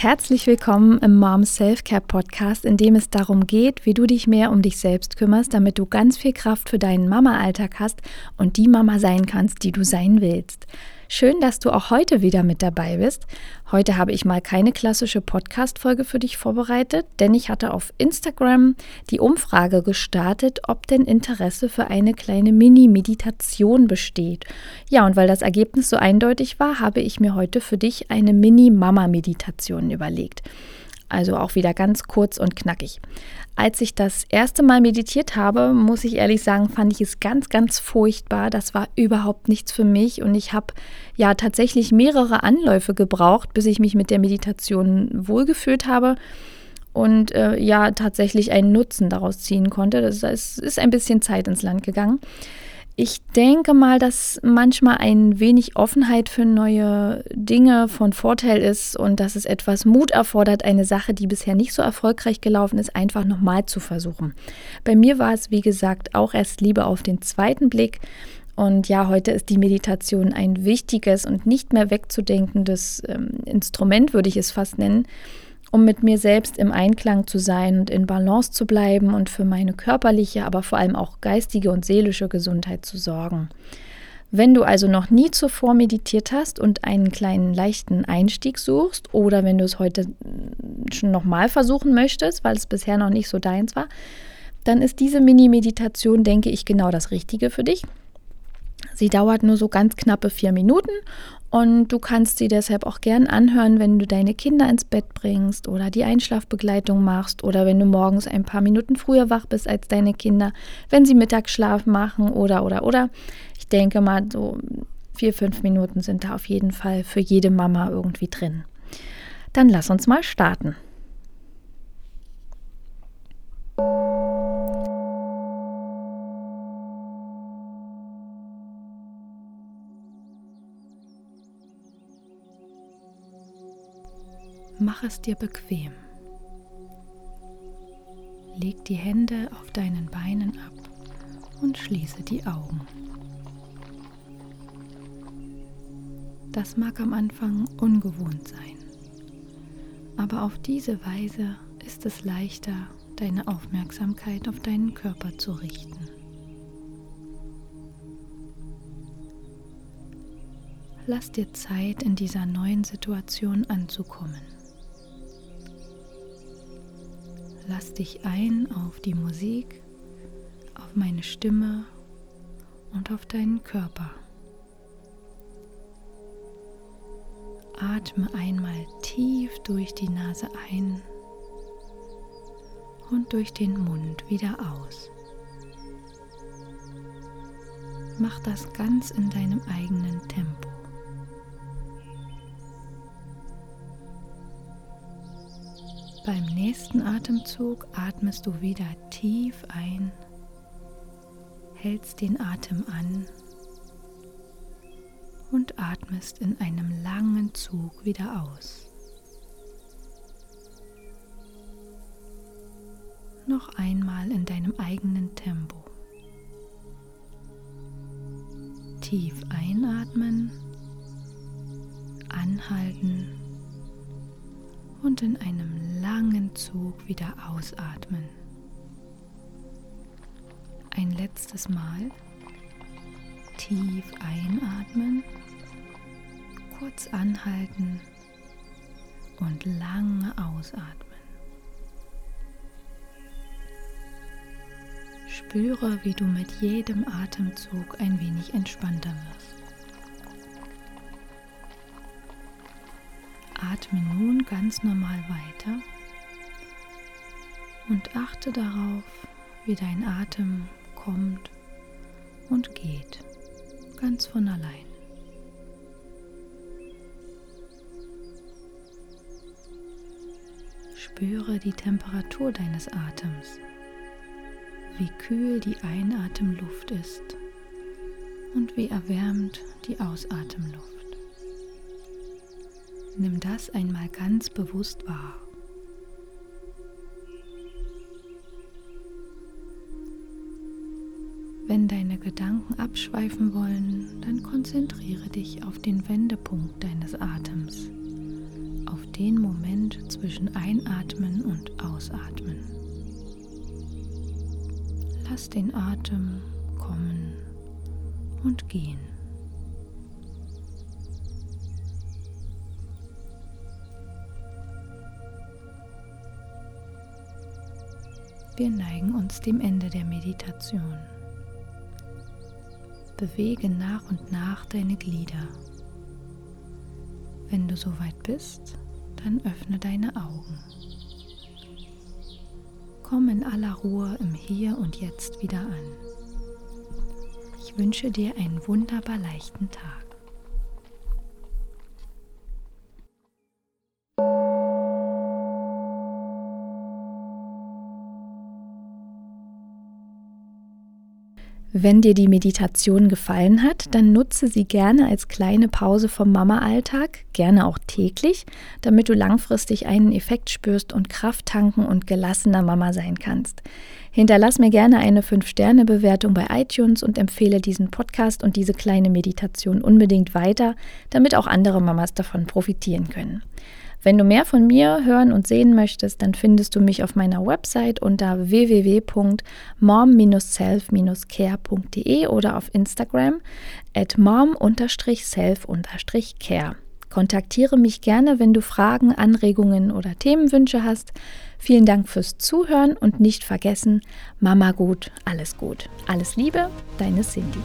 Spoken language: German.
Herzlich willkommen im Mom Self-Care Podcast, in dem es darum geht, wie du dich mehr um dich selbst kümmerst, damit du ganz viel Kraft für deinen Mama-Alltag hast und die Mama sein kannst, die du sein willst. Schön, dass du auch heute wieder mit dabei bist. Heute habe ich mal keine klassische Podcast-Folge für dich vorbereitet, denn ich hatte auf Instagram die Umfrage gestartet, ob denn Interesse für eine kleine Mini-Meditation besteht. Ja, und weil das Ergebnis so eindeutig war, habe ich mir heute für dich eine Mini-Mama-Meditation überlegt. Also auch wieder ganz kurz und knackig. Als ich das erste Mal meditiert habe, muss ich ehrlich sagen, fand ich es ganz, ganz furchtbar. Das war überhaupt nichts für mich und ich habe ja tatsächlich mehrere Anläufe gebraucht, bis ich mich mit der Meditation wohlgefühlt habe und äh, ja tatsächlich einen Nutzen daraus ziehen konnte. Das ist, ist ein bisschen Zeit ins Land gegangen. Ich denke mal, dass manchmal ein wenig Offenheit für neue Dinge von Vorteil ist und dass es etwas Mut erfordert, eine Sache, die bisher nicht so erfolgreich gelaufen ist, einfach nochmal zu versuchen. Bei mir war es, wie gesagt, auch erst Liebe auf den zweiten Blick. Und ja, heute ist die Meditation ein wichtiges und nicht mehr wegzudenkendes ähm, Instrument, würde ich es fast nennen um mit mir selbst im Einklang zu sein und in Balance zu bleiben und für meine körperliche, aber vor allem auch geistige und seelische Gesundheit zu sorgen. Wenn du also noch nie zuvor meditiert hast und einen kleinen leichten Einstieg suchst oder wenn du es heute schon nochmal versuchen möchtest, weil es bisher noch nicht so deins war, dann ist diese Mini-Meditation, denke ich, genau das Richtige für dich. Sie dauert nur so ganz knappe vier Minuten und du kannst sie deshalb auch gern anhören, wenn du deine Kinder ins Bett bringst oder die Einschlafbegleitung machst oder wenn du morgens ein paar Minuten früher wach bist als deine Kinder, wenn sie Mittagsschlaf machen oder oder oder. Ich denke mal, so vier, fünf Minuten sind da auf jeden Fall für jede Mama irgendwie drin. Dann lass uns mal starten. Mach es dir bequem. Leg die Hände auf deinen Beinen ab und schließe die Augen. Das mag am Anfang ungewohnt sein, aber auf diese Weise ist es leichter, deine Aufmerksamkeit auf deinen Körper zu richten. Lass dir Zeit, in dieser neuen Situation anzukommen. Lass dich ein auf die Musik, auf meine Stimme und auf deinen Körper. Atme einmal tief durch die Nase ein und durch den Mund wieder aus. Mach das ganz in deinem eigenen Tempo. Beim nächsten Atemzug atmest du wieder tief ein, hältst den Atem an und atmest in einem langen Zug wieder aus. Noch einmal in deinem eigenen Tempo. Tief einatmen, anhalten und in einem langen Zug wieder ausatmen. Ein letztes Mal tief einatmen, kurz anhalten und lange ausatmen. Spüre, wie du mit jedem Atemzug ein wenig entspannter wirst. Atme nun ganz normal weiter und achte darauf, wie dein Atem kommt und geht, ganz von allein. Spüre die Temperatur deines Atems, wie kühl die Einatemluft ist und wie erwärmt die Ausatemluft. Nimm das einmal ganz bewusst wahr. Wenn deine Gedanken abschweifen wollen, dann konzentriere dich auf den Wendepunkt deines Atems, auf den Moment zwischen Einatmen und Ausatmen. Lass den Atem kommen und gehen. Wir neigen uns dem Ende der Meditation. Bewege nach und nach deine Glieder. Wenn du soweit bist, dann öffne deine Augen. Komm in aller Ruhe im Hier und Jetzt wieder an. Ich wünsche dir einen wunderbar leichten Tag. Wenn dir die Meditation gefallen hat, dann nutze sie gerne als kleine Pause vom Mama-Alltag, gerne auch täglich, damit du langfristig einen Effekt spürst und Kraft tanken und gelassener Mama sein kannst. Hinterlass mir gerne eine 5-Sterne-Bewertung bei iTunes und empfehle diesen Podcast und diese kleine Meditation unbedingt weiter, damit auch andere Mamas davon profitieren können. Wenn du mehr von mir hören und sehen möchtest, dann findest du mich auf meiner Website unter www.mom-self-care.de oder auf Instagram at mom-self-care. Kontaktiere mich gerne, wenn du Fragen, Anregungen oder Themenwünsche hast. Vielen Dank fürs Zuhören und nicht vergessen, Mama gut, alles gut. Alles Liebe, deine Cindy.